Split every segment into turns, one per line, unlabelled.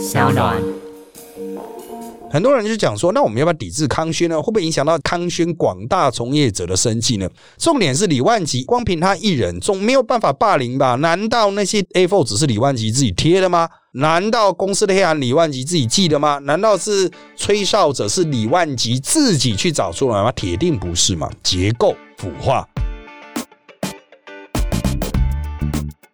小暖。
很多人就讲说，那我们要不要抵制康轩呢？会不会影响到康轩广大从业者的生计呢？重点是李万吉，光凭他一人，总没有办法霸凌吧？难道那些 A4 只是李万吉自己贴的吗？难道公司的黑暗李万吉自己记的吗？难道是吹哨者是李万吉自己去找出来吗？铁定不是嘛？结构腐化。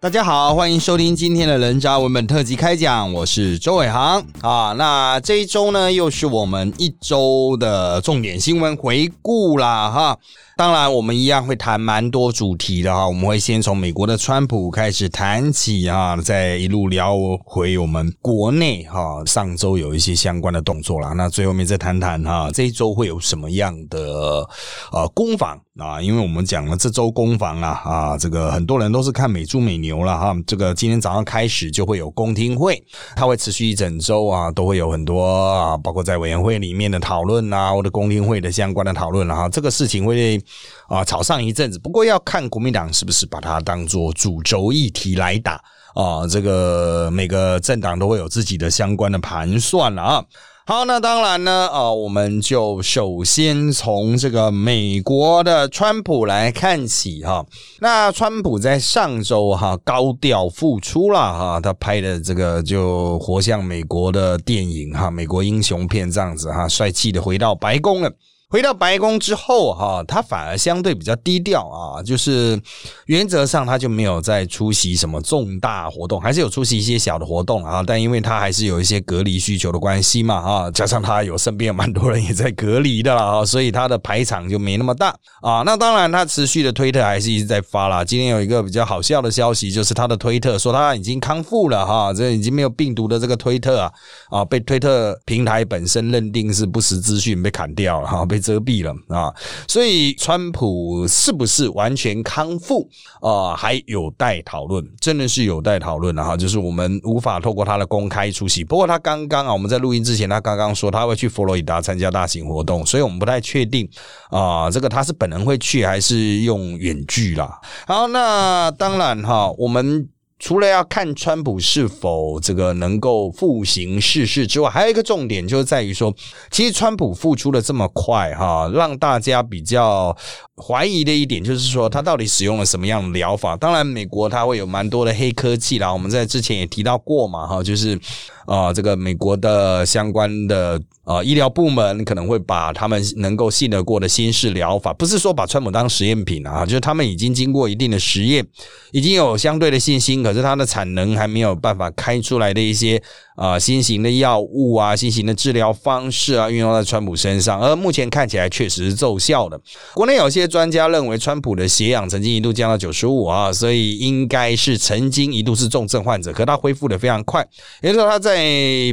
大家好，欢迎收听今天的人渣文本特辑开讲，我是周伟航啊。那这一周呢，又是我们一周的重点新闻回顾啦哈。当然，我们一样会谈蛮多主题的哈。我们会先从美国的川普开始谈起啊，再一路聊回我们国内哈。上周有一些相关的动作啦，那最后面再谈谈哈，这一周会有什么样的呃攻防啊？因为我们讲了这周攻防啊啊，这个很多人都是看美猪美牛了哈。这个今天早上开始就会有公听会，它会持续一整周啊，都会有很多啊，包括在委员会里面的讨论啊，或者公听会的相关的讨论了哈。这个事情会。啊，吵上一阵子，不过要看国民党是不是把它当做主轴议题来打啊。这个每个政党都会有自己的相关的盘算了啊。好，那当然呢，啊，我们就首先从这个美国的川普来看起哈。那川普在上周哈高调复出了哈，他拍的这个就活像美国的电影哈，美国英雄片这样子哈，帅气的回到白宫了。回到白宫之后，哈，他反而相对比较低调啊，就是原则上他就没有再出席什么重大活动，还是有出席一些小的活动啊，但因为他还是有一些隔离需求的关系嘛，啊，加上他有身边有蛮多人也在隔离的啦，所以他的排场就没那么大啊。那当然，他持续的推特还是一直在发啦。今天有一个比较好笑的消息，就是他的推特说他已经康复了哈，这已经没有病毒的这个推特啊，啊，被推特平台本身认定是不实资讯被砍掉了哈，被。遮蔽了啊，所以川普是不是完全康复啊？还有待讨论，真的是有待讨论的哈。就是我们无法透过他的公开出席。不过他刚刚啊，我们在录音之前，他刚刚说他会去佛罗里达参加大型活动，所以我们不太确定啊，这个他是本人会去还是用远距啦。好，那当然哈，我们。除了要看川普是否这个能够复行世事之外，还有一个重点就是在于说，其实川普复出的这么快哈，让大家比较怀疑的一点就是说，他到底使用了什么样的疗法？当然，美国它会有蛮多的黑科技啦，我们在之前也提到过嘛哈，就是啊，这个美国的相关的。啊，医疗部门可能会把他们能够信得过的新式疗法，不是说把川普当实验品啊，就是他们已经经过一定的实验，已经有相对的信心，可是它的产能还没有办法开出来的一些。啊，新型的药物啊，新型的治疗方式啊，运用在川普身上，而目前看起来确实是奏效的。国内有些专家认为，川普的血氧曾经一度降到九十五啊，所以应该是曾经一度是重症患者，可他恢复的非常快。也就是说，他在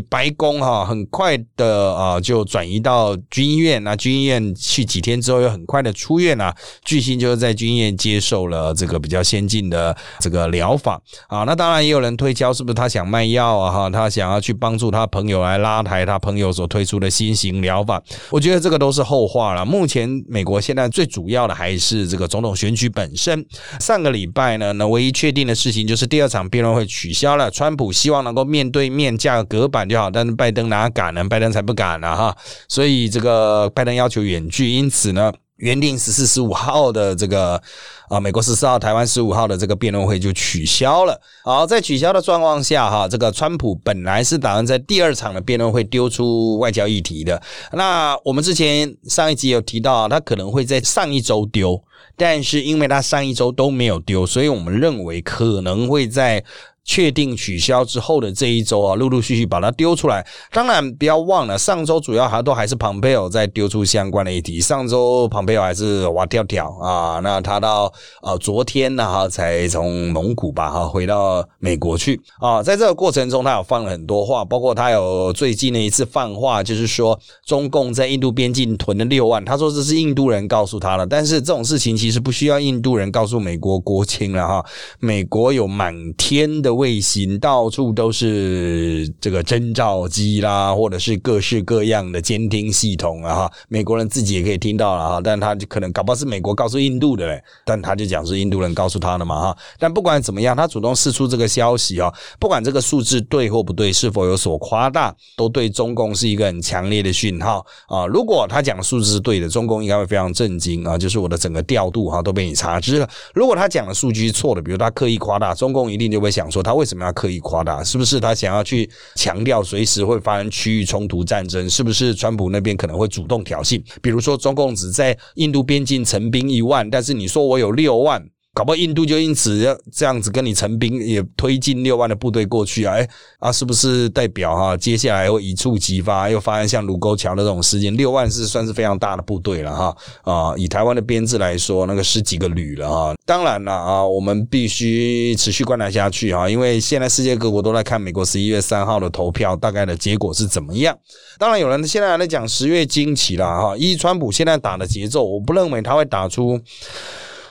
白宫哈，很快的啊就转移到军医院，那军医院去几天之后又很快的出院啊。巨星就是在军医院接受了这个比较先进的这个疗法啊。那当然也有人推敲，是不是他想卖药啊？哈，他想。要去帮助他朋友来拉抬他朋友所推出的新型疗法，我觉得这个都是后话了。目前美国现在最主要的还是这个总统选举本身。上个礼拜呢，那唯一确定的事情就是第二场辩论会取消了。川普希望能够面对面架个隔板就好，但是拜登哪敢呢？拜登才不敢呢哈！所以这个拜登要求远距，因此呢。原定十四、十五号的这个啊，美国十四号、台湾十五号的这个辩论会就取消了。好，在取消的状况下，哈，这个川普本来是打算在第二场的辩论会丢出外交议题的。那我们之前上一集有提到，他可能会在上一周丢，但是因为他上一周都没有丢，所以我们认为可能会在。确定取消之后的这一周啊，陆陆续续把它丢出来。当然，不要忘了，上周主要还都还是庞佩奥在丢出相关的议题。上周庞佩奥还是哇跳跳啊，那他到呃昨天呢哈才从蒙古吧哈回到美国去啊。在这个过程中，他有放了很多话，包括他有最近的一次放话，就是说中共在印度边境囤了六万，他说这是印度人告诉他的。但是这种事情其实不需要印度人告诉美国国情了哈，美国有满天的。卫星，到处都是这个侦照机啦，或者是各式各样的监听系统啊。哈，美国人自己也可以听到了哈，但他就可能搞不好是美国告诉印度的嘞，但他就讲是印度人告诉他的嘛哈。但不管怎么样，他主动释出这个消息啊，不管这个数字对或不对，是否有所夸大，都对中共是一个很强烈的讯号啊。如果他讲的数字是对的，中共应该会非常震惊啊，就是我的整个调度哈都被你查知了。如果他讲的数据是错的，比如他刻意夸大，中共一定就会想说他为什么要刻意夸大？是不是他想要去强调随时会发生区域冲突战争？是不是川普那边可能会主动挑衅？比如说中共只在印度边境陈兵一万，但是你说我有六万。搞不好印度就因此要这样子跟你成兵，也推进六万的部队过去啊？哎啊，是不是代表哈接下来会一触即发，又发生像卢沟桥的这种事件？六万是算是非常大的部队了哈啊！以台湾的编制来说，那个十几个旅了哈。当然了啊，我们必须持续观察下去哈，因为现在世界各国都在看美国十一月三号的投票大概的结果是怎么样。当然，有人现在还在讲十月惊奇了哈。依川普现在打的节奏，我不认为他会打出。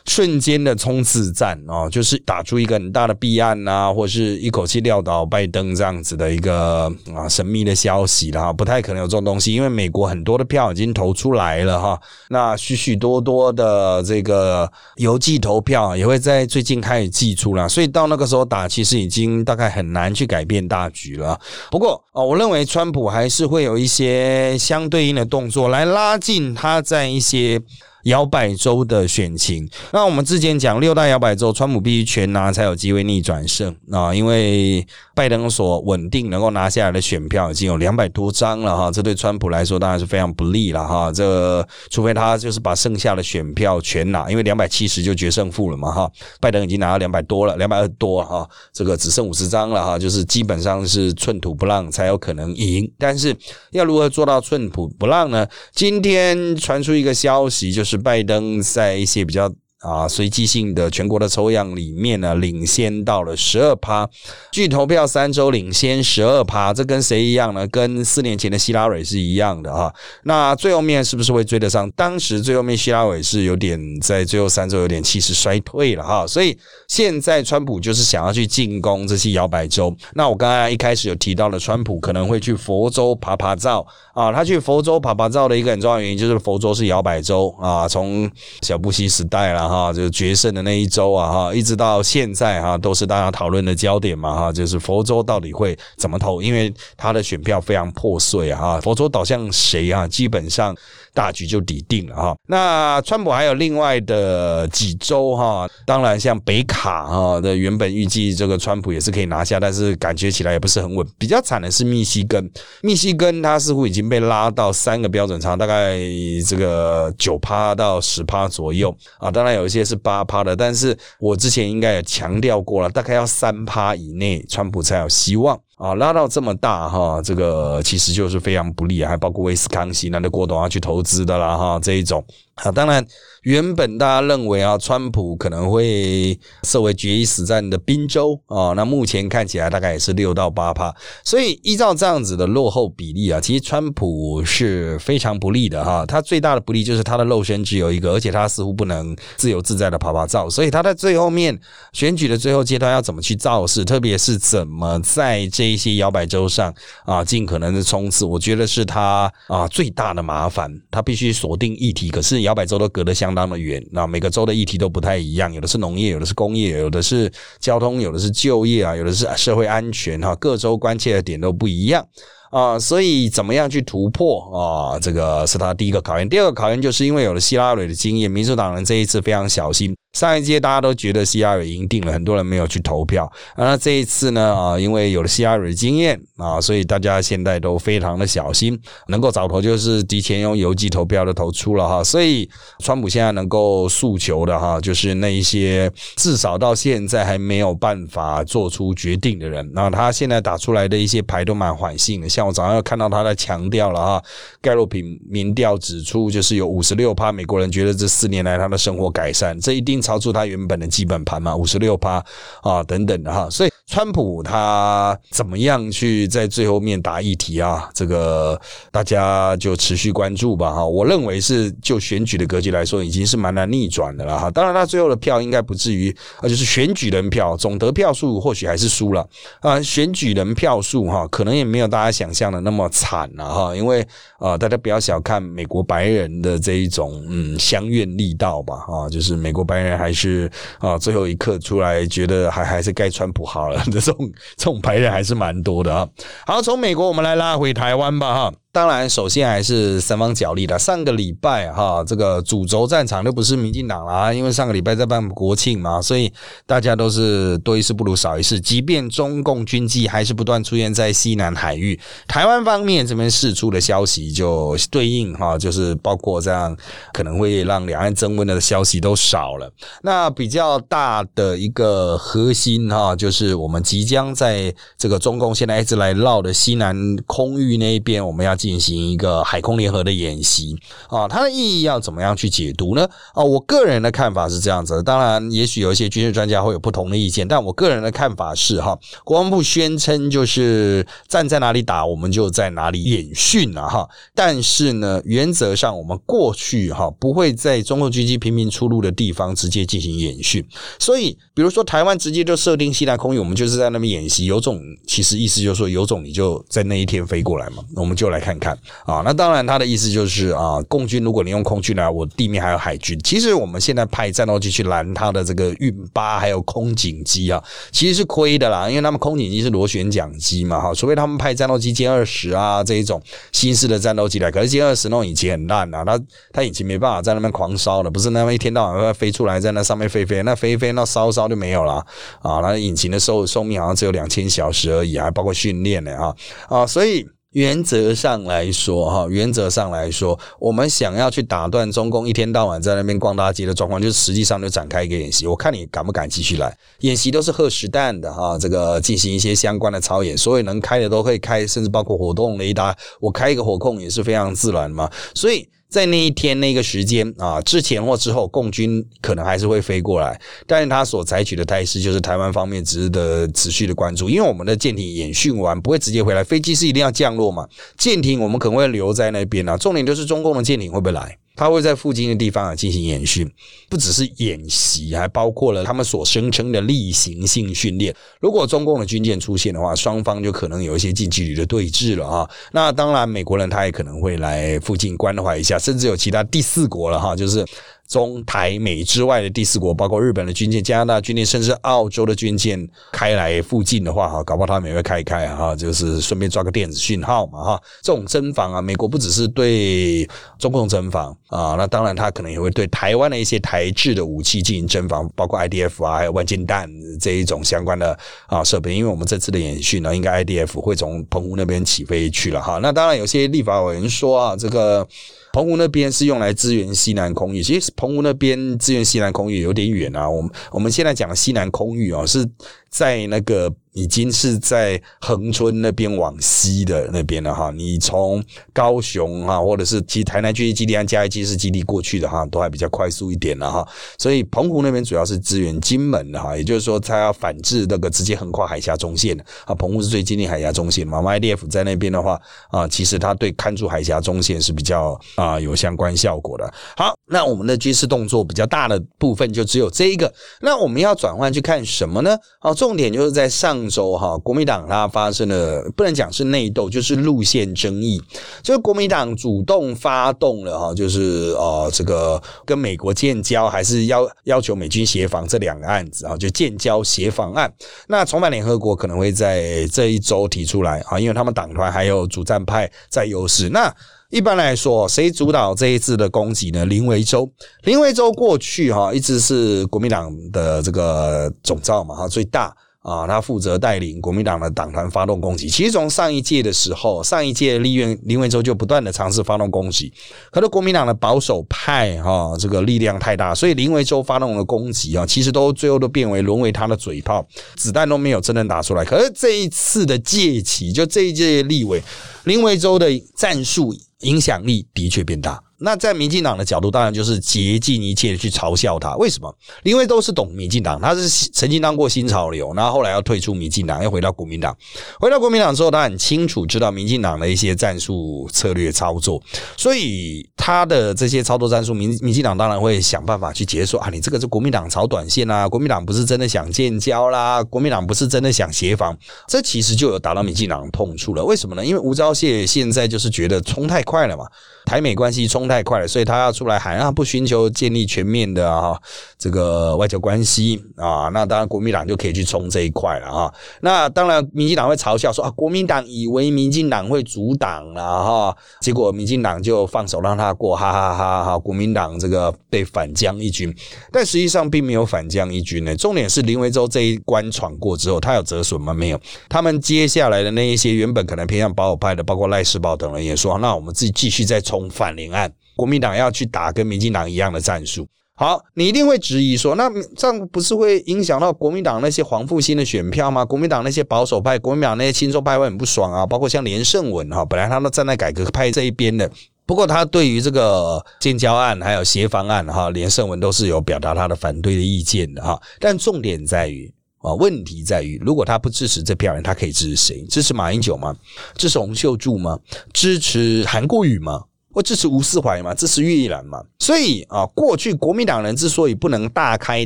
瞬间的冲刺战啊，就是打出一个很大的弊案呐，或是一口气撂倒拜登这样子的一个啊神秘的消息了哈，不太可能有这种东西，因为美国很多的票已经投出来了哈，那许许多多的这个邮寄投票也会在最近开始寄出了，所以到那个时候打，其实已经大概很难去改变大局了。不过啊，我认为川普还是会有一些相对应的动作来拉近他在一些。摇摆州的选情，那我们之前讲六大摇摆州，川普必须全拿才有机会逆转胜啊，因为拜登所稳定能够拿下来的选票已经有两百多张了哈，这对川普来说当然是非常不利了哈。这除非他就是把剩下的选票全拿，因为两百七十就决胜负了嘛哈。拜登已经拿到两百多了，两百二多哈，这个只剩五十张了哈，就是基本上是寸土不让才有可能赢。但是要如何做到寸土不让呢？今天传出一个消息，就是。是拜登在一些比较。啊，随机性的全国的抽样里面呢，领先到了十二趴，据投票三周领先十二趴，这跟谁一样呢？跟四年前的希拉蕊是一样的哈。那最后面是不是会追得上？当时最后面希拉蕊是有点在最后三周有点气势衰退了哈。所以现在川普就是想要去进攻这些摇摆州。那我刚刚一开始有提到了，川普可能会去佛州爬爬照啊。他去佛州爬爬照的一个很重要原因就是佛州是摇摆州啊，从小布希时代啦。哈，就决胜的那一周啊，哈，一直到现在哈，都是大家讨论的焦点嘛，哈，就是佛州到底会怎么投？因为他的选票非常破碎啊，哈，佛州倒向谁啊？基本上。大局就底定了哈。那川普还有另外的几州哈，当然像北卡哈的原本预计这个川普也是可以拿下，但是感觉起来也不是很稳。比较惨的是密西根，密西根它似乎已经被拉到三个标准差，大概这个九趴到十趴左右啊。当然有有些是八趴的，但是我之前应该也强调过了，大概要三趴以内，川普才有希望。啊，拉到这么大哈，这个其实就是非常不利，还包括威斯康星那的郭董要去投资的啦哈，这一种。啊，当然，原本大家认为啊，川普可能会设为决一死战的宾州啊，那目前看起来大概也是六到八趴，所以依照这样子的落后比例啊，其实川普是非常不利的哈。他最大的不利就是他的肉身只有一个，而且他似乎不能自由自在的跑跑照，所以他在最后面选举的最后阶段要怎么去造势，特别是怎么在这一些摇摆州上啊，尽可能的冲刺，我觉得是他啊最大的麻烦。他必须锁定议题，可是。摇摆州都隔得相当的远，那每个州的议题都不太一样，有的是农业，有的是工业，有的是交通，有的是就业啊，有的是社会安全哈，各州关切的点都不一样啊，所以怎么样去突破啊？这个是他第一个考验。第二个考验就是因为有了希拉里的经验，民主党人这一次非常小心。上一届大家都觉得希拉蕊赢定了，很多人没有去投票。那这一次呢？啊，因为有了希拉蕊的经验啊，所以大家现在都非常的小心，能够早投就是提前用邮寄投票的投出了哈。所以川普现在能够诉求的哈，就是那一些至少到现在还没有办法做出决定的人。那他现在打出来的一些牌都蛮缓性的，像我早上看到他在强调了哈，盖洛品民调指出，就是有五十六趴美国人觉得这四年来他的生活改善，这一定。超出它原本的基本盘嘛，五十六趴啊等等的哈，所以。川普他怎么样去在最后面答议题啊？这个大家就持续关注吧哈。我认为是就选举的格局来说，已经是蛮难逆转的了哈。当然，他最后的票应该不至于，而就是选举人票总得票数或许还是输了啊。选举人票数哈，可能也没有大家想象的那么惨了哈。因为啊，大家不要小看美国白人的这一种嗯相怨力道吧啊，就是美国白人还是啊最后一刻出来觉得还还是该川普好了。的这种这种白人还是蛮多的啊。好，从美国我们来拉回台湾吧哈。当然，首先还是三方角力的。上个礼拜哈，这个主轴战场都不是民进党啦，因为上个礼拜在办国庆嘛，所以大家都是多一事不如少一事。即便中共军机还是不断出现在西南海域，台湾方面这边释出的消息就对应哈，就是包括这样可能会让两岸增温的消息都少了。那比较大的一个核心哈，就是我们即将在这个中共现在一直来绕的西南空域那一边，我们要。进行一个海空联合的演习啊，它的意义要怎么样去解读呢？啊，我个人的看法是这样子。当然，也许有一些军事专家会有不同的意见，但我个人的看法是哈，国防部宣称就是站在哪里打，我们就在哪里演训了哈。但是呢，原则上我们过去哈不会在中共军机频频出入的地方直接进行演训。所以，比如说台湾直接就设定西南空域，我们就是在那边演习。有种其实意思就是说，有种你就在那一天飞过来嘛，我们就来看。看看啊，那当然，他的意思就是啊，共军如果你用空军来，我地面还有海军。其实我们现在派战斗机去拦他的这个运八还有空警机啊，其实是亏的啦，因为他们空警机是螺旋桨机嘛，哈，除非他们派战斗机歼二十啊这一种新式的战斗机来，可是歼二十那种引擎很烂啊，它它引擎没办法在那边狂烧的，不是那么一天到晚飞出来在那上面飞飞，那飞飞那烧烧就没有了啊，那引擎的寿寿命好像只有两千小时而已，还包括训练呢啊啊，所以。原则上来说，哈，原则上来说，我们想要去打断中共一天到晚在那边逛大街的状况，就是实际上就展开一个演习。我看你敢不敢继续来演习，都是核实弹的哈，这个进行一些相关的操演，所有能开的都会开，甚至包括活动雷达，我开一个火控也是非常自然嘛，所以。在那一天那个时间啊，之前或之后，共军可能还是会飞过来，但是他所采取的态势就是台湾方面值得持续的关注，因为我们的舰艇演训完不会直接回来，飞机是一定要降落嘛，舰艇我们可能会留在那边啊，重点就是中共的舰艇会不会来。他会在附近的地方啊进行演训，不只是演习，还包括了他们所声称的例行性训练。如果中共的军舰出现的话，双方就可能有一些近距离的对峙了啊。那当然，美国人他也可能会来附近关怀一下，甚至有其他第四国了哈，就是。中台美之外的第四国，包括日本的军舰、加拿大军舰，甚至澳洲的军舰开来附近的话，哈，搞不好他们也会开开哈，就是顺便抓个电子讯号嘛，哈。这种侦防啊，美国不只是对中共侦防啊，那当然他可能也会对台湾的一些台制的武器进行侦防，包括 IDF 啊，还有万金弹这一种相关的啊设备。因为我们这次的演训呢，应该 IDF 会从澎湖那边起飞去了哈。那当然有些立法委员说啊，这个。澎湖那边是用来支援西南空域，其实澎湖那边支援西南空域有点远啊。我们我们现在讲西南空域啊，是在那个。已经是在恒春那边往西的那边了哈，你从高雄哈，或者是其实台南军事基地和嘉义军事基地过去的哈，都还比较快速一点了哈。所以澎湖那边主要是支援金门的哈，也就是说，它要反制那个直接横跨海峡中线的啊。澎湖是最接近海峡中线嘛，IDF 在那边的话啊，其实它对看住海峡中线是比较啊有相关效果的。好，那我们的军事动作比较大的部分就只有这一个，那我们要转换去看什么呢？啊，重点就是在上。上周哈，国民党它发生了不能讲是内斗，就是路线争议。就是国民党主动发动了哈，就是呃这个跟美国建交，还是要要求美军协防这两个案子啊，就建交协防案。那重返联合国可能会在这一周提出来啊，因为他们党团还有主战派在优势。那一般来说，谁主导这一次的攻击呢？林维洲，林维洲过去哈一直是国民党的这个总召嘛哈，最大。啊，他负责带领国民党的党团发动攻击。其实从上一届的时候，上一届立院林维洲就不断的尝试发动攻击，可是国民党的保守派哈，这个力量太大，所以林维洲发动的攻击啊，其实都最后都变为沦为他的嘴炮，子弹都没有真正打出来。可是这一次的借期，就这一届立委林维洲的战术影响力的确变大。那在民进党的角度，当然就是竭尽一切去嘲笑他。为什么？因为都是懂民进党，他是曾经当过新潮流，然后后来要退出民进党，又回到国民党。回到国民党之后，他很清楚知道民进党的一些战术策略操作，所以他的这些操作战术，民民进党当然会想办法去解说啊，你这个是国民党炒短线啦，国民党不是真的想建交啦，国民党不是真的想协防，这其实就有打到民进党痛处了。为什么呢？因为吴钊燮现在就是觉得冲太快了嘛，台美关系冲太快了，所以他要出来喊啊，不寻求建立全面的啊这个外交关系啊，那当然国民党就可以去冲这一块了啊。那当然民进党会嘲笑说啊，国民党以为民进党会阻挡了哈，结果民进党就放手让他过，哈哈哈哈！国民党这个被反将一军，但实际上并没有反将一军呢。重点是林维洲这一关闯过之后，他有折损吗？没有。他们接下来的那一些原本可能偏向保守派的，包括赖世宝等人也说，那我们自己继续再冲反林案，国民党要去打跟民进党一样的战术。好，你一定会质疑说，那这样不是会影响到国民党那些黄复兴的选票吗？国民党那些保守派、国民党那些亲中派会很不爽啊。包括像连胜文哈，本来他都站在改革派这一边的，不过他对于这个建交案还有协防案哈，连胜文都是有表达他的反对的意见的哈。但重点在于啊，问题在于，如果他不支持这票人，他可以支持谁？支持马英九吗？支持洪秀柱吗？支持韩国瑜吗？或支持吴思怀嘛，支持岳一兰嘛，所以啊，过去国民党人之所以不能大开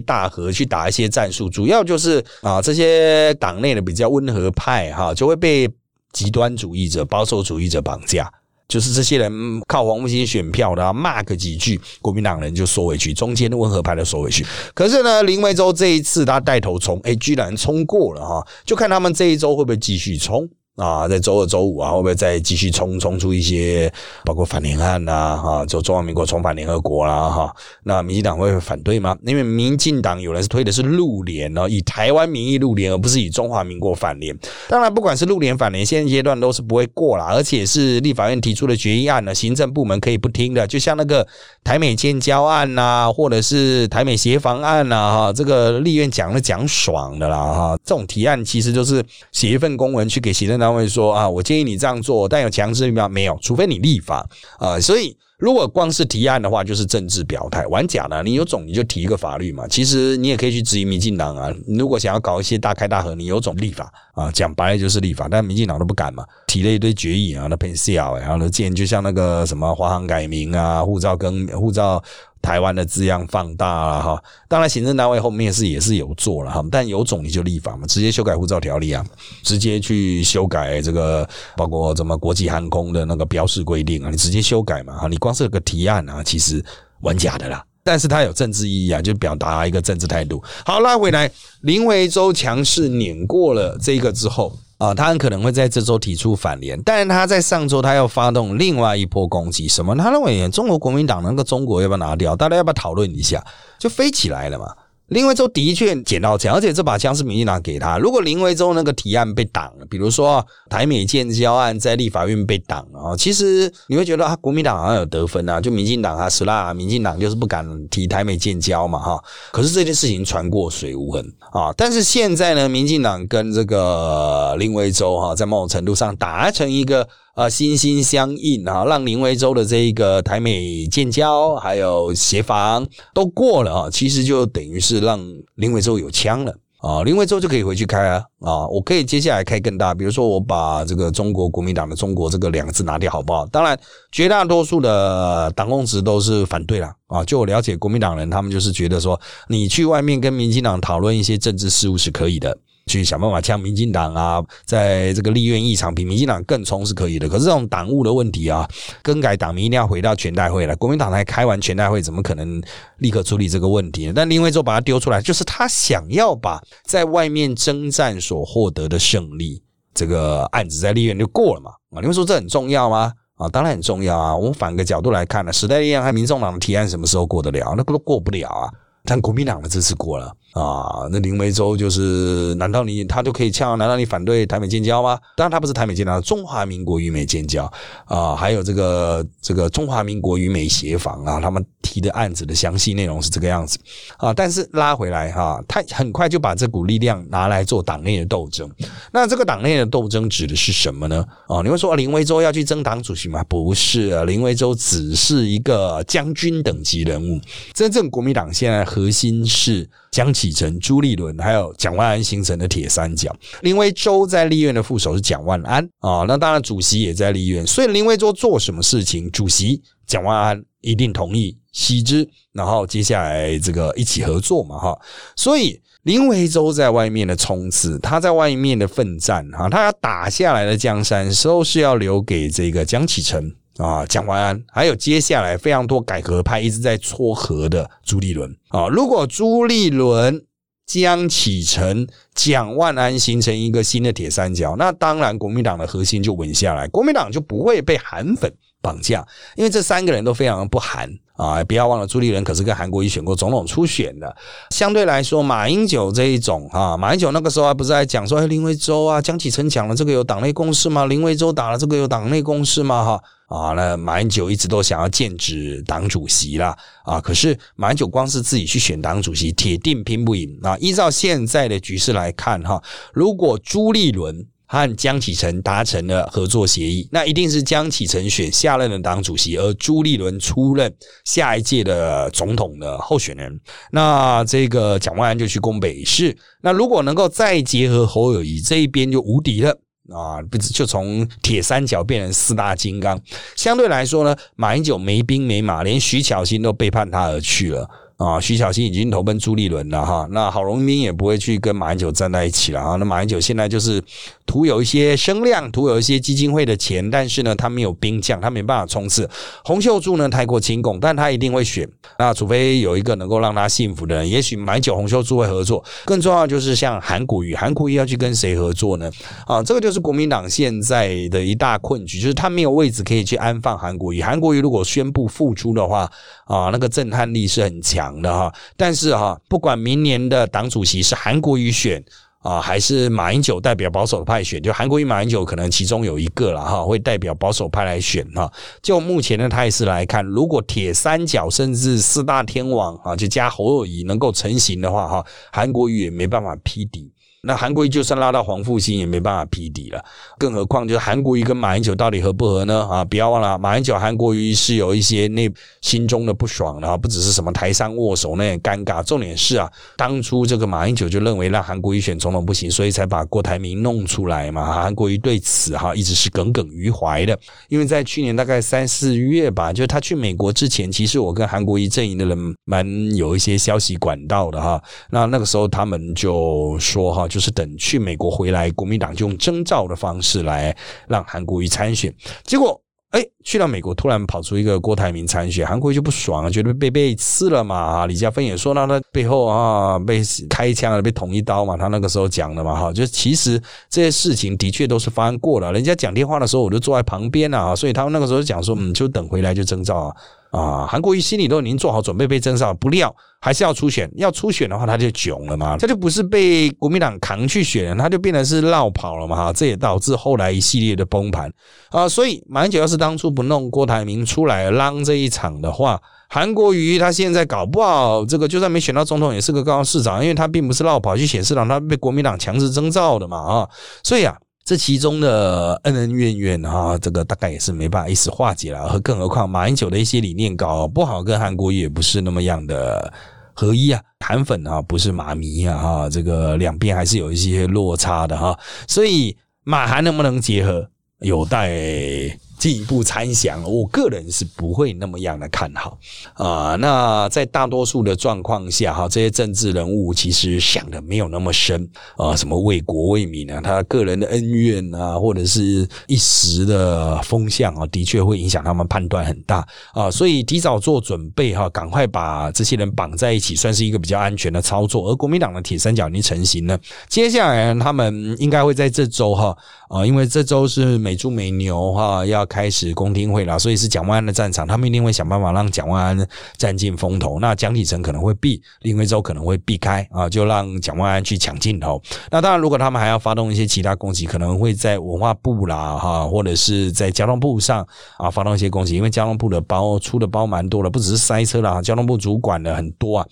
大合去打一些战术，主要就是啊，这些党内的比较温和派哈，就会被极端主义者、保守主义者绑架，就是这些人靠黄复兴选票的，骂个几句，国民党人就缩回去，中间的温和派都缩回去。可是呢，林维洲这一次他带头冲，哎，居然冲过了哈，就看他们这一周会不会继续冲。啊，在周二、周五啊，会不会再继续冲冲出一些，包括反联案呐，哈，就中华民国重返联合国啦，哈，那民进党会反对吗？因为民进党有人是推的是陆联哦，以台湾名义陆联，而不是以中华民国反联。当然，不管是陆联反联，现阶段都是不会过啦，而且是立法院提出的决议案呢，行政部门可以不听的。就像那个台美建交案呐，或者是台美协防案呐，哈，这个立院讲了讲爽的啦，哈，这种提案其实就是写一份公文去给行政长。他会说啊，我建议你这样做，但有强制力吗？没有，除非你立法啊。所以，如果光是提案的话，就是政治表态。玩假的，你有种你就提一个法律嘛。其实你也可以去质疑民进党啊。如果想要搞一些大开大合，你有种立法啊，讲白了就是立法。但民进党都不敢嘛，提了一堆决议啊，那喷笑然后呢，见就像那个什么华航改名啊，护照更护照。台湾的字样放大了哈，当然行政单位后面是也是有做了哈，但有种你就立法嘛，直接修改护照条例啊，直接去修改这个包括怎么国际航空的那个标示规定啊，你直接修改嘛哈，你光是个提案啊，其实玩假的啦，但是它有政治意义啊，就表达一个政治态度。好，拉回来，林维洲强势碾过了这个之后。啊，他很可能会在这周提出反联，但是他在上周他要发动另外一波攻击，什么？他认为中国国民党那个中国要不要拿掉？大家要不要讨论一下？就飞起来了嘛。林维洲的确捡到枪，而且这把枪是民进党给他。如果林维洲那个提案被挡了，比如说台美建交案在立法院被挡啊，其实你会觉得啊，国民党好像有得分啊，就民进党啊，死啦，民进党就是不敢提台美建交嘛，哈。可是这件事情传过水无痕啊。但是现在呢，民进党跟这个林维洲哈，在某种程度上达成一个。啊，心心相印啊，让林维洲的这一个台美建交还有协防都过了啊，其实就等于是让林维洲有枪了啊，林维洲就可以回去开啊啊，我可以接下来开更大，比如说我把这个中国国民党的“中国”这个两个字拿掉，好不好？当然，绝大多数的党公职都是反对了啊。就我了解，国民党人他们就是觉得说，你去外面跟民进党讨论一些政治事务是可以的。去想办法呛民进党啊，在这个立院议场比民进党更冲是可以的，可是这种党务的问题啊，更改党名一定要回到全代会了。国民党才开完全代会，怎么可能立刻处理这个问题呢？但林维洲把它丢出来，就是他想要把在外面征战所获得的胜利，这个案子在立院就过了嘛？啊，你会说这很重要吗？啊，当然很重要啊。我们反个角度来看呢，时代力量和民众党的提案什么时候过得了？那都过不了啊。但国民党的这次过了。啊，那林维洲就是，难道你他就可以呛？难道你反对台美建交吗？当然他不是台美建交，中华民国与美建交啊，还有这个这个中华民国与美协防啊，他们提的案子的详细内容是这个样子啊。但是拉回来哈，他很快就把这股力量拿来做党内的斗争。那这个党内的斗争指的是什么呢？哦，你会说林维洲要去争党主席吗？不是，啊，林维洲只是一个将军等级人物，真正国民党现在核心是。将其臣、朱立伦还有蒋万安形成的铁三角。林维洲在立院的副手是蒋万安啊，那当然主席也在立院，所以林维洲做什么事情，主席蒋万安一定同意悉之，然后接下来这个一起合作嘛哈。所以林维洲在外面的冲刺，他在外面的奋战哈，他要打下来的江山，时候是要留给这个江启臣。啊，蒋万安，还有接下来非常多改革派一直在撮合的朱立伦啊。如果朱立伦、江启臣、蒋万安形成一个新的铁三角，那当然国民党的核心就稳下来，国民党就不会被韩粉绑架，因为这三个人都非常不韩啊。不要忘了，朱立伦可是跟韩国瑜选过总统初选的。相对来说，马英九这一种啊，马英九那个时候还不是在讲说，哎，林维洲啊，江启臣讲了这个有党内共识吗？林维洲打了这个有党内共识吗？哈。啊，那马英九一直都想要建指党主席啦，啊，可是马英九光是自己去选党主席，铁定拼不赢啊。依照现在的局势来看，哈，如果朱立伦和江启臣达成了合作协议，那一定是江启臣选下任的党主席，而朱立伦出任下一届的总统的候选人。那这个蒋万安就去攻北市，那如果能够再结合侯友谊这一边，就无敌了。啊，不就从铁三角变成四大金刚？相对来说呢，马英九没兵没马，连徐巧芯都背叛他而去了。啊，徐小新已经投奔朱立伦了哈，那郝龙斌也不会去跟马英九站在一起了啊。那马英九现在就是图有一些声量，图有一些基金会的钱，但是呢，他没有兵将，他没办法冲刺。洪秀柱呢太过亲共，但他一定会选。那除非有一个能够让他幸福的人，也许马英九、洪秀柱会合作。更重要就是像韩国瑜，韩国瑜要去跟谁合作呢？啊，这个就是国民党现在的一大困局，就是他没有位置可以去安放韩国瑜。韩国瑜如果宣布复出的话，啊，那个震撼力是很强。的哈，但是哈，不管明年的党主席是韩国瑜选啊，还是马英九代表保守派选，就韩国瑜、马英九可能其中有一个了哈，会代表保守派来选哈。就目前的态势来看，如果铁三角甚至四大天王啊，就加侯友谊能够成型的话哈，韩国瑜也没办法批敌。那韩国瑜就算拉到黄复兴也没办法匹敌了，更何况就是韩国瑜跟马英九到底合不合呢？啊，不要忘了，马英九、韩国瑜是有一些那心中的不爽的啊，不只是什么台上握手那尴尬，重点是啊，当初这个马英九就认为让韩国瑜选总统不行，所以才把郭台铭弄出来嘛。韩国瑜对此哈一直是耿耿于怀的，因为在去年大概三四月吧，就他去美国之前，其实我跟韩国瑜阵营的人蛮有一些消息管道的哈。那那个时候他们就说哈。就是等去美国回来，国民党就用征召的方式来让韩国瑜参选。结果，哎，去到美国，突然跑出一个郭台铭参选，韩国瑜就不爽，觉得被被刺了嘛。李嘉芬也说，那他背后啊被开枪了，被捅一刀嘛。他那个时候讲的嘛，哈，就其实这些事情的确都是发生过了。人家讲电话的时候，我就坐在旁边啊，所以他们那个时候讲说，嗯，就等回来就征召啊。啊，韩国瑜心里都已经做好准备被征召，不料还是要出选。要出选的话，他就囧了嘛，他就不是被国民党扛去选，他就变成是绕跑了嘛。这也导致后来一系列的崩盘啊。所以马英九要是当初不弄郭台铭出来浪这一场的话，韩国瑜他现在搞不好这个就算没选到总统，也是个高市长，因为他并不是绕跑去选市长，他被国民党强制征召的嘛啊。所以啊。这其中的恩恩怨怨哈，这个大概也是没办法一时化解了。和更何况马英九的一些理念搞不好跟韩国也不是那么样的合一啊，韩粉啊不是马迷啊哈，这个两边还是有一些落差的哈。所以马韩能不能结合，有待。进一步参详，我个人是不会那么样的看好啊。那在大多数的状况下，哈，这些政治人物其实想的没有那么深啊，什么为国为民啊，他个人的恩怨啊，或者是一时的风向啊，的确会影响他们判断很大啊。所以提早做准备哈，赶快把这些人绑在一起，算是一个比较安全的操作。而国民党的铁三角已经成型了，接下来他们应该会在这周哈啊，因为这周是美猪美牛哈要开始公听会了，所以是蒋万安的战场，他们一定会想办法让蒋万安占尽风头。那蒋体成可能会避，林威州可能会避开啊，就让蒋万安去抢镜头。那当然，如果他们还要发动一些其他攻击，可能会在文化部啦哈，或者是在交通部上啊发动一些攻击，因为交通部的包出的包蛮多的，不只是塞车啦，交通部主管的很多啊，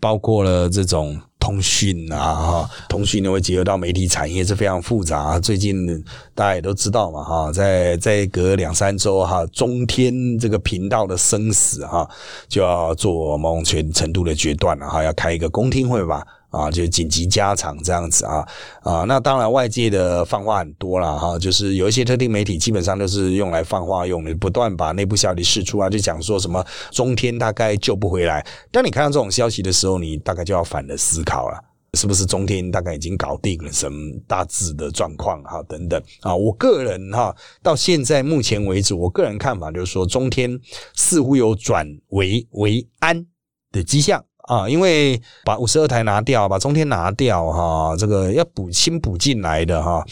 包括了这种。通讯啊，哈，通讯呢会结合到媒体产业是非常复杂。最近大家也都知道嘛，哈，在在隔两三周哈，中天这个频道的生死哈，就要做某种程度的决断了哈，要开一个公听会吧。啊，就是紧急加长这样子啊啊，那当然外界的放话很多了哈，就是有一些特定媒体基本上都是用来放话用的，不断把内部消息释出啊，就讲说什么中天大概救不回来。当你看到这种消息的时候，你大概就要反的思考了，是不是中天大概已经搞定了什么大致的状况哈等等啊？我个人哈到现在目前为止，我个人看法就是说，中天似乎有转危为安的迹象。啊，因为把五十二台拿掉，把中天拿掉，哈，这个要补新补进来的哈，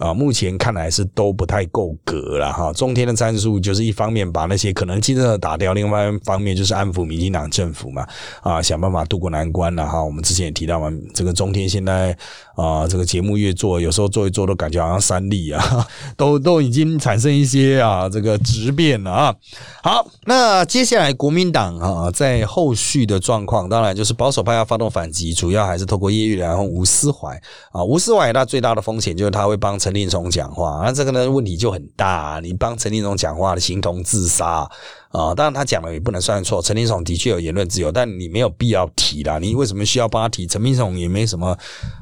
啊目前看来是都不太够格了哈。中天的战术就是一方面把那些可能竞争者打掉，另外一方面就是安抚民进党政府嘛，啊，想办法渡过难关了哈。我们之前也提到嘛，这个中天现在啊，这个节目越做，有时候做一做都感觉好像三立啊，都都已经产生一些啊这个质变了啊。好，那接下来国民党啊，在后续的状况当。然，就是保守派要发动反击，主要还是透过叶玉良和吴思怀啊。吴思怀他最大的风险就是他会帮陈陈立松讲话，那这个呢问题就很大。你帮陈立松讲话的，形同自杀啊。当然他讲了也不能算错，陈立松的确有言论自由，但你没有必要提啦。你为什么需要帮他提？陈立松也没什么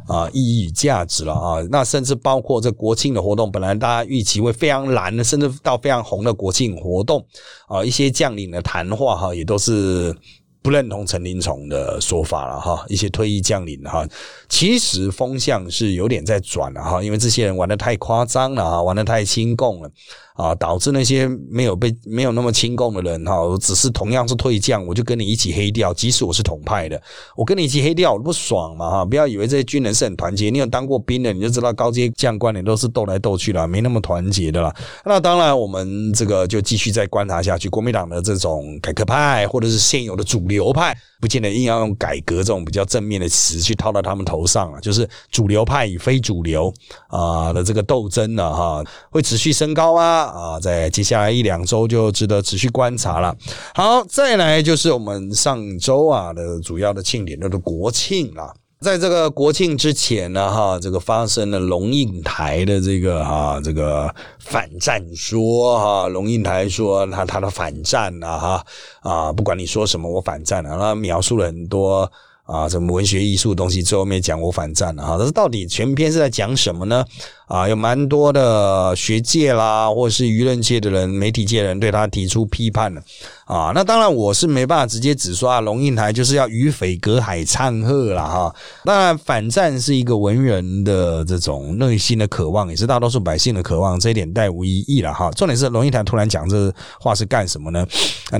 啊意义与价值了啊。那甚至包括这国庆的活动，本来大家预期会非常蓝的，甚至到非常红的国庆活动啊，一些将领的谈话哈，也都是。不认同陈林崇的说法了哈，一些退役将领哈，其实风向是有点在转了哈，因为这些人玩的太夸张了哈，玩的太轻共了。啊，导致那些没有被没有那么亲共的人哈，只是同样是退将，我就跟你一起黑掉。即使我是统派的，我跟你一起黑掉，我不爽嘛哈！不要以为这些军人是很团结，你有当过兵的，你就知道高阶将官你都是斗来斗去了，没那么团结的啦。那当然，我们这个就继续再观察下去，国民党的这种改革派或者是现有的主流派。不见得硬要用改革这种比较正面的词去套到他们头上啊，就是主流派与非主流啊的这个斗争呢，哈，会持续升高啊啊，在接下来一两周就值得持续观察了。好，再来就是我们上周啊的主要的庆典，叫做国庆啊。在这个国庆之前呢，哈，这个发生了龙应台的这个啊这个反战说哈，龙应台说他他的反战啊哈啊，不管你说什么，我反战了，他描述了很多。啊，什么文学艺术东西，最后面讲我反战了哈。但是到底全篇是在讲什么呢？啊，有蛮多的学界啦，或者是舆论界的人、媒体界的人对他提出批判了啊。那当然我是没办法直接指说啊，龙应台就是要与匪隔海唱和了哈。当然，反战是一个文人的这种内心的渴望，也是大多数百姓的渴望，这一点带无异议了哈。重点是龙应台突然讲这话是干什么呢？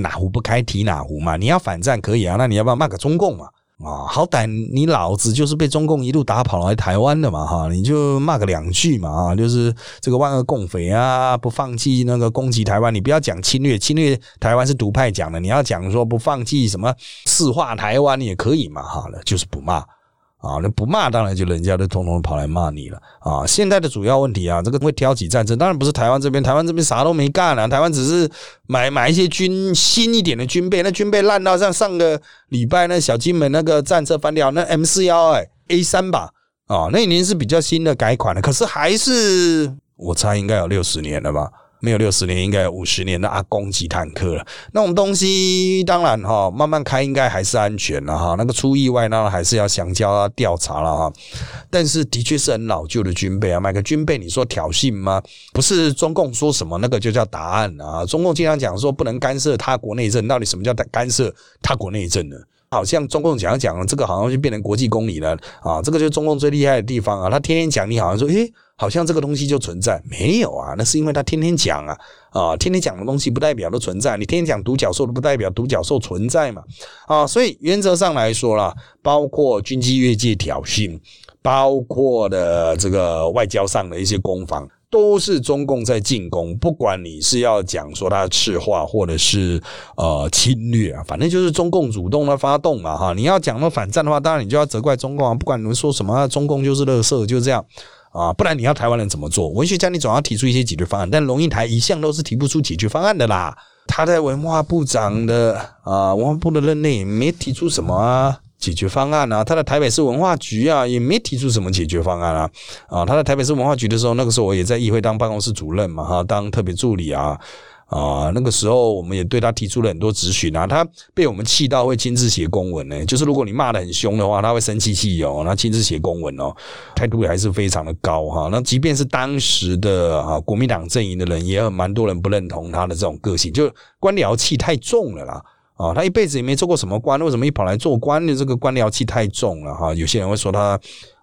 哪壶不开提哪壶嘛。你要反战可以啊，那你要不要骂个中共嘛？啊，好歹你老子就是被中共一路打跑来台湾的嘛，哈，你就骂个两句嘛，啊，就是这个万恶共匪啊，不放弃那个攻击台湾，你不要讲侵略，侵略台湾是独派讲的，你要讲说不放弃什么四化台湾也可以嘛，哈，就是不骂。啊，那不骂当然就人家都通通跑来骂你了啊！现在的主要问题啊，这个会挑起战争，当然不是台湾这边，台湾这边啥都没干啊，台湾只是买买一些军新一点的军备，那军备烂到像上个礼拜那小金门那个战车翻掉，那 M 四幺哎 A 三吧啊，那已经是比较新的改款了，可是还是我猜应该有六十年了吧。没有六十年，应该有五十年的阿公级坦克了。那种东西当然哈，慢慢开应该还是安全了哈。那个出意外，那还是要详加调查了哈。但是的确是很老旧的军备啊，买个军备，你说挑衅吗？不是中共说什么那个就叫答案啊。中共经常讲说不能干涉他国内政，到底什么叫干涉他国内政呢？好像中共讲讲这个，好像就变成国际公理了啊！这个就是中共最厉害的地方啊！他天天讲，你好像说，诶，好像这个东西就存在，没有啊？那是因为他天天讲啊啊！天天讲的东西不代表都存在，你天天讲独角兽都不代表独角兽存在嘛啊！所以原则上来说啦，包括军机越界挑衅，包括的这个外交上的一些攻防。都是中共在进攻。不管你是要讲说他赤化，或者是呃侵略啊，反正就是中共主动的发动嘛哈。你要讲到反战的话，当然你就要责怪中共啊。不管你们说什么，中共就是乐色，就这样啊。不然你要台湾人怎么做？文学家你总要提出一些解决方案，但龙应台一向都是提不出解决方案的啦。他在文化部长的啊文化部的任内没提出什么啊。解决方案啊，他在台北市文化局啊，也没提出什么解决方案啊。啊，他在台北市文化局的时候，那个时候我也在议会当办公室主任嘛，哈，当特别助理啊。啊，那个时候我们也对他提出了很多质询啊，他被我们气到会亲自写公文呢。就是如果你骂的很凶的话，他会生气气哦，那亲自写公文哦，态度也还是非常的高哈。那即便是当时的啊国民党阵营的人，也有蛮多人不认同他的这种个性，就官僚气太重了啦。啊，他一辈子也没做过什么官，为什么一跑来做官的？这个官僚气太重了哈。有些人会说他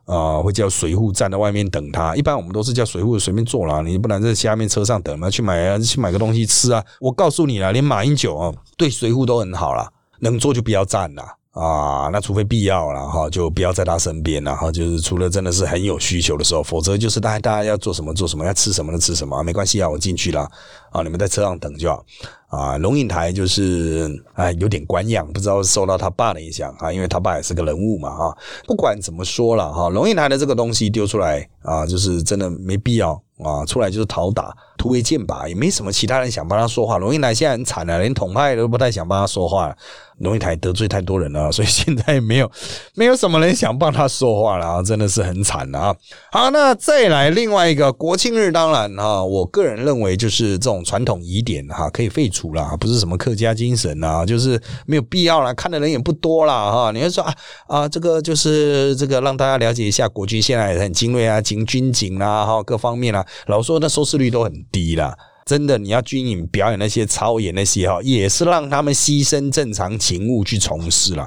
啊，会叫水户站在外面等他。一般我们都是叫水户随便坐啦，你不能在下面车上等嘛，去买啊，去买个东西吃啊。我告诉你了，连马英九啊，对水户都很好啦，能坐就不要站啦啊。那除非必要了哈，就不要在他身边了哈。就是除了真的是很有需求的时候，否则就是大家大家要做什么做什么，要吃什么就吃什么，没关系啊，我进去了啊，你们在车上等就好。啊，龙应台就是哎，有点官样，不知道受到他爸的影响啊，因为他爸也是个人物嘛哈。不管怎么说了哈，龙应台的这个东西丢出来啊，就是真的没必要啊，出来就是讨打、突围剑拔，也没什么其他人想帮他说话。龙应台现在很惨了，连统派都不太想帮他说话。龙应台得罪太多人了，所以现在没有 没有什么人想帮他说话了啊，真的是很惨啊。好，那再来另外一个国庆日，当然哈，我个人认为就是这种传统疑点哈，可以废除了，不是什么客家精神啊，就是没有必要了，看的人也不多了哈。你要说啊啊，这个就是这个让大家了解一下国军现在很精锐啊，警军警啊哈，各方面啊，老说那收视率都很低了。真的，你要军营表演那些操演那些哈，也是让他们牺牲正常勤务去从事了。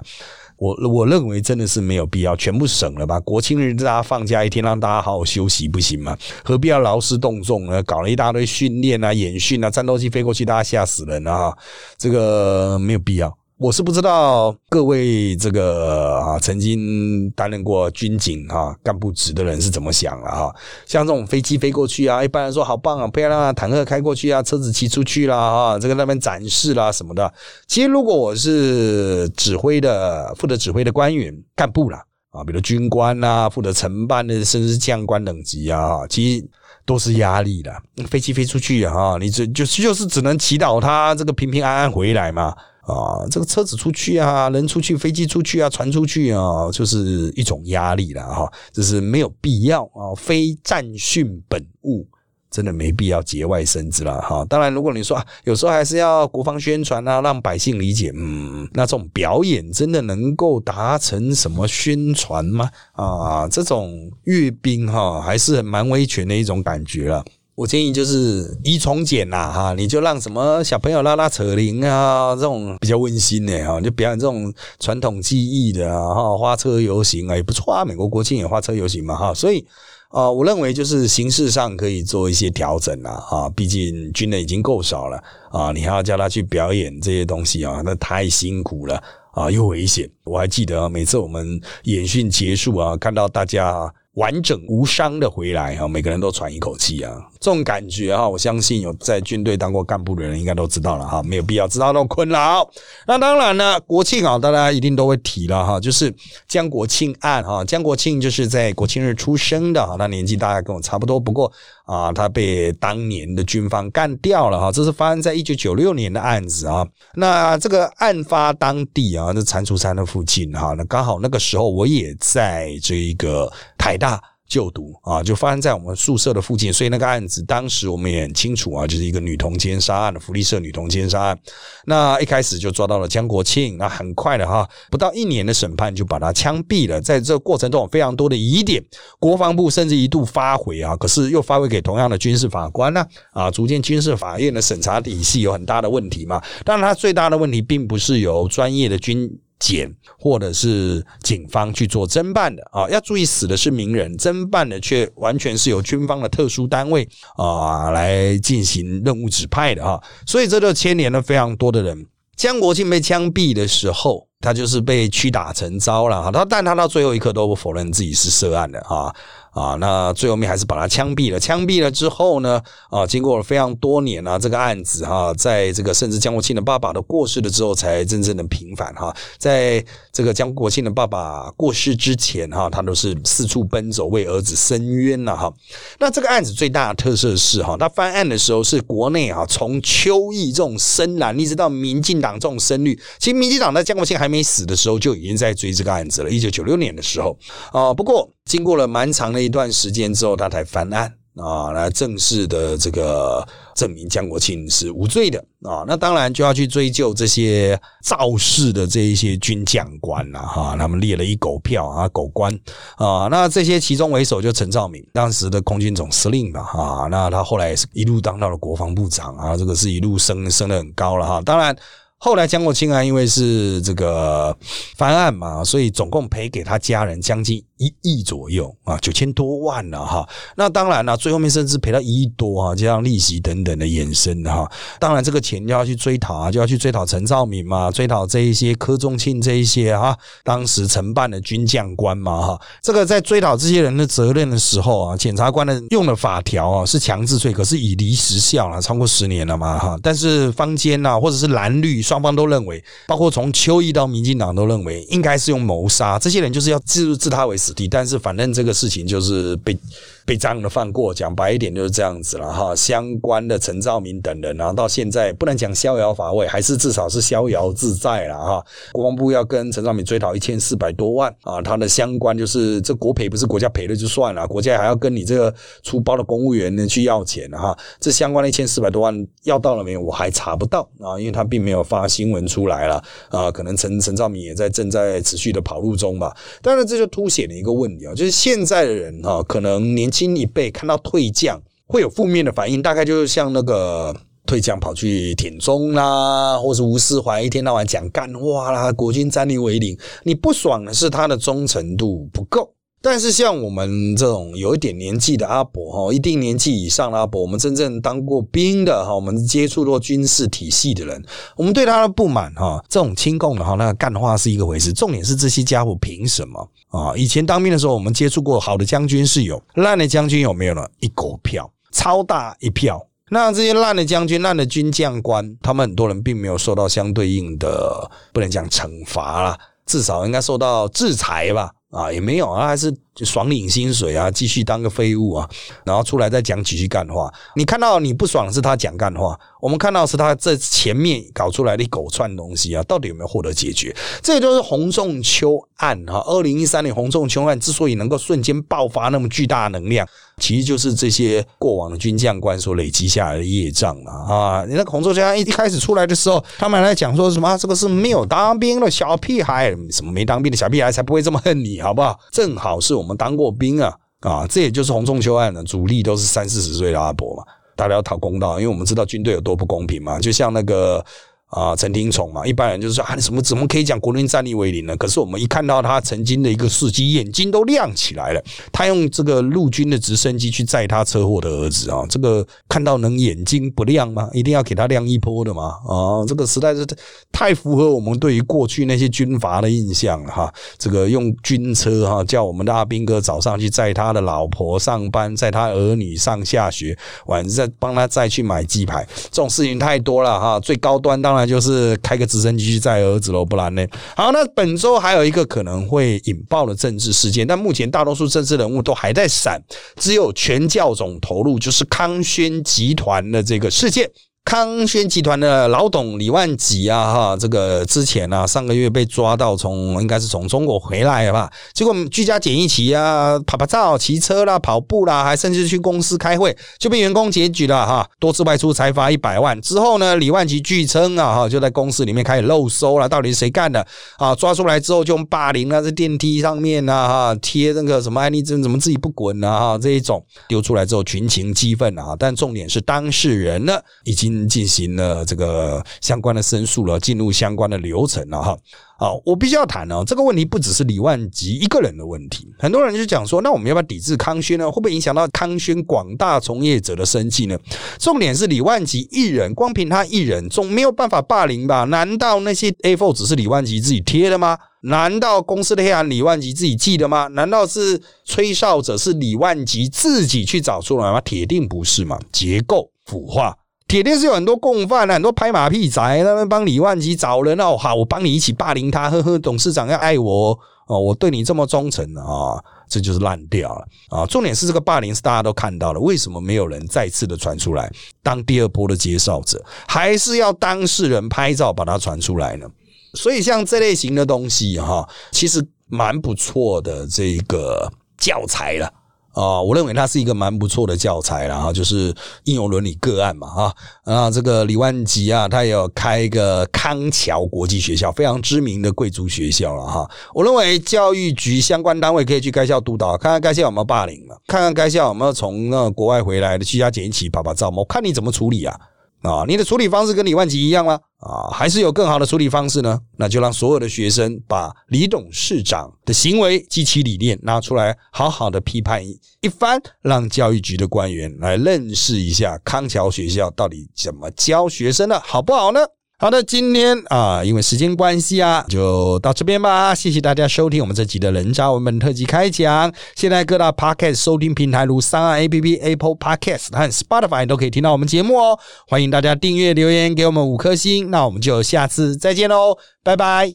我我认为真的是没有必要，全部省了吧。国庆日大家放假一天，让大家好好休息不行吗？何必要劳师动众呢？搞了一大堆训练啊、演训啊，战斗机飞过去，大家吓死人啊！这个没有必要。我是不知道各位这个啊曾经担任过军警啊干部职的人是怎么想了哈？像这种飞机飞过去啊，一般人说好棒啊，不要让，坦克开过去啊，车子骑出去啦啊，这个那边展示啦什么的。其实如果我是指挥的负责指挥的官员干部了啊，比如军官啊，负责承办的，甚至是将官等级啊，其实都是压力的。飞机飞出去啊，你这就就是只能祈祷他这个平平安安回来嘛。啊，这个车子出去啊，人出去，飞机出去啊，船出去啊，就是一种压力了哈，这是没有必要啊，非战训本物，真的没必要节外生枝了哈。当然，如果你说啊，有时候还是要国防宣传啊，让百姓理解，嗯，那这种表演真的能够达成什么宣传吗？啊，这种阅兵哈，还是蛮威权的一种感觉了。我建议就是一从简呐，哈，你就让什么小朋友拉拉扯铃啊，这种比较温馨的哈，就表演这种传统技艺的啊，哈，花车游行啊也不错啊，美国国庆也花车游行嘛，哈，所以啊，我认为就是形式上可以做一些调整啊，哈，毕竟军人已经够少了啊，你还要叫他去表演这些东西啊，那太辛苦了啊，又危险。我还记得啊，每次我们演训结束啊，看到大家。完整无伤的回来哈，每个人都喘一口气啊，这种感觉哈，我相信有在军队当过干部的人应该都知道了哈，没有必要知道那种困扰。那当然呢，国庆啊，大家一定都会提了哈，就是江国庆案哈，江国庆就是在国庆日出生的哈，他年纪大概跟我差不多，不过啊，他被当年的军方干掉了哈，这是发生在一九九六年的案子啊。那这个案发当地啊，那蟾蜍山的附近哈，那刚好那个时候我也在这一个台大。就读啊，就发生在我们宿舍的附近，所以那个案子当时我们也很清楚啊，就是一个女童奸杀案的福利社女童奸杀案。那一开始就抓到了江国庆，那很快的哈，不到一年的审判就把他枪毙了。在这个过程中有非常多的疑点，国防部甚至一度发回啊，可是又发回给同样的军事法官呢啊，逐渐军事法院的审查体系有很大的问题嘛。但它最大的问题并不是由专业的军。检或者是警方去做侦办的啊，要注意死的是名人，侦办的却完全是由军方的特殊单位啊来进行任务指派的啊，所以这就牵连了非常多的人。江国庆被枪毙的时候，他就是被屈打成招了哈，他但他到最后一刻都不否认自己是涉案的哈。啊，那最后面还是把他枪毙了。枪毙了之后呢，啊，经过了非常多年啊，这个案子哈，在这个甚至江国庆的爸爸都过世了之后，才真正的平反哈。在这个江国庆的爸爸过世之前哈，他都是四处奔走为儿子伸冤了哈。那这个案子最大的特色是哈，他翻案的时候是国内啊，从邱毅这种深蓝一直到民进党这种深绿，其实民进党在江国庆还没死的时候就已经在追这个案子了。一九九六年的时候啊，不过经过了蛮长的一段时间之后，他才翻案啊，来正式的这个证明江国庆是无罪的啊。那当然就要去追究这些肇事的这一些军将官了哈，他们列了一狗票啊，狗官啊。那这些其中为首就陈兆敏，当时的空军总司令吧哈。那他后来也是一路当到了国防部长啊，这个是一路升升的很高了哈。当然。后来江国庆啊，因为是这个翻案嘛，所以总共赔给他家人将近一亿左右啊，九千多万了哈。那当然了，最后面甚至赔到一亿多啊，加上利息等等的衍生哈。当然这个钱就要去追讨啊，就要去追讨陈兆敏嘛，追讨这一些柯仲庆这一些哈，当时承办的军将官嘛哈。这个在追讨这些人的责任的时候啊，检察官的用的法条啊是强制罪，可是已离时效了，超过十年了嘛哈。但是坊间呐，或者是蓝绿。双方都认为，包括从邱毅到民进党都认为，应该是用谋杀，这些人就是要置置他为但是反正这个事情就是被。被这样的放过，讲白一点就是这样子了哈。相关的陈兆明等人，然后到现在不能讲逍遥法外，还是至少是逍遥自在了哈。国防部要跟陈兆明追讨一千四百多万啊，他的相关就是这国赔不是国家赔了就算了，国家还要跟你这个出包的公务员呢去要钱哈。这相关的一千四百多万要到了没有？我还查不到啊，因为他并没有发新闻出来了啊。可能陈陈兆明也在正在持续的跑路中吧。当然，这就凸显了一个问题啊，就是现在的人哈，可能年轻。一辈看到退将会有负面的反应，大概就是像那个退将跑去挺中啦，或是吴思怀一天到晚讲干话啦，国军战力为零，你不爽的是他的忠诚度不够。但是像我们这种有一点年纪的阿伯哈，一定年纪以上的阿伯，我们真正当过兵的哈，我们接触过军事体系的人，我们对他的不满哈，这种亲共的哈，那个干话是一个回事，重点是这些家伙凭什么啊？以前当兵的时候，我们接触过好的将军是有，烂的将军有没有呢？一狗票，超大一票。那这些烂的将军、烂的军将官，他们很多人并没有受到相对应的，不能讲惩罚啦，至少应该受到制裁吧。啊，也没有啊，还是爽领薪水啊，继续当个废物啊，然后出来再讲几句干话。你看到你不爽是他讲干话，我们看到是他这前面搞出来的一狗串东西啊，到底有没有获得解决？这也就是洪仲秋案哈。二零一三年洪仲秋案之所以能够瞬间爆发那么巨大的能量。其实就是这些过往的军将官所累积下来的业障了啊！你那洪仲秋一一开始出来的时候，他们还在讲说什么？这个是没有当兵的小屁孩，什么没当兵的小屁孩才不会这么恨你，好不好？正好是我们当过兵啊啊！这也就是洪仲秋案的主力都是三四十岁的阿伯嘛，大家要讨公道，因为我们知道军队有多不公平嘛，就像那个。啊，陈廷宠嘛，一般人就是说啊，你怎么怎么可以讲国军战力为零呢？可是我们一看到他曾经的一个事迹，眼睛都亮起来了。他用这个陆军的直升机去载他车祸的儿子啊，这个看到能眼睛不亮吗？一定要给他亮一波的嘛？啊，这个实在是太符合我们对于过去那些军阀的印象了哈。这个用军车哈，叫我们的阿兵哥早上去载他的老婆上班，载他儿女上下学，晚上再帮他再去买鸡排，这种事情太多了哈。最高端当然。那就是开个直升机载儿子喽，不然呢？好，那本周还有一个可能会引爆的政治事件，但目前大多数政治人物都还在闪，只有全教总投入，就是康轩集团的这个事件。康轩集团的老董李万吉啊，哈，这个之前呢，上个月被抓到从应该是从中国回来吧，结果居家检疫期啊，拍拍照、骑车啦、跑步啦，还甚至去公司开会，就被员工检举了哈，多次外出才罚一百万。之后呢，李万吉据称啊，哈，就在公司里面开始漏收了，到底是谁干的啊？抓出来之后就用霸凌啊，在电梯上面啊，哈，贴那个什么安利针，怎么自己不滚啊？哈，这一种丢出来之后群情激愤啊，但重点是当事人呢，已经。进行了这个相关的申诉了，进入相关的流程了哈。好，我必须要谈哦，这个问题不只是李万吉一个人的问题，很多人就讲说，那我们要不要抵制康轩呢？会不会影响到康轩广大从业者的生计呢？重点是李万吉一人，光凭他一人，总没有办法霸凌吧？难道那些 A4 只是李万吉自己贴的吗？难道公司的黑函李万吉自己记的吗？难道是吹哨者是李万吉自己去找出来吗？铁定不是嘛！结构腐化，铁定是有很多共犯，很多拍马屁仔，他们帮李万吉找人哦。好，我帮你一起霸凌他，呵呵，董事长要爱我哦，我对你这么忠诚啊，这就是烂掉了啊！重点是这个霸凌是大家都看到了，为什么没有人再次的传出来当第二波的介绍者，还是要当事人拍照把它传出来呢？所以像这类型的东西哈，其实蛮不错的这个教材了啊，我认为它是一个蛮不错的教材了哈，就是应用伦理个案嘛啊啊，这个李万吉啊，他有开一个康桥国际学校，非常知名的贵族学校了哈。我认为教育局相关单位可以去该校督导，看看该校有没有霸凌嘛，看看该校有没有从那国外回来的居家检疫起拍拍照嘛，我看你怎么处理啊。啊，你的处理方式跟李万吉一样吗？啊，还是有更好的处理方式呢？那就让所有的学生把李董事长的行为及其理念拿出来，好好的批判一番，让教育局的官员来认识一下康桥学校到底怎么教学生的，好不好呢？好的，今天啊，因为时间关系啊，就到这边吧。谢谢大家收听我们这集的人渣文本特辑开讲。现在各大 Podcast 收听平台如三二 APP、Apple Podcast 和 Spotify 都可以听到我们节目哦。欢迎大家订阅、留言给我们五颗星。那我们就下次再见喽，拜拜。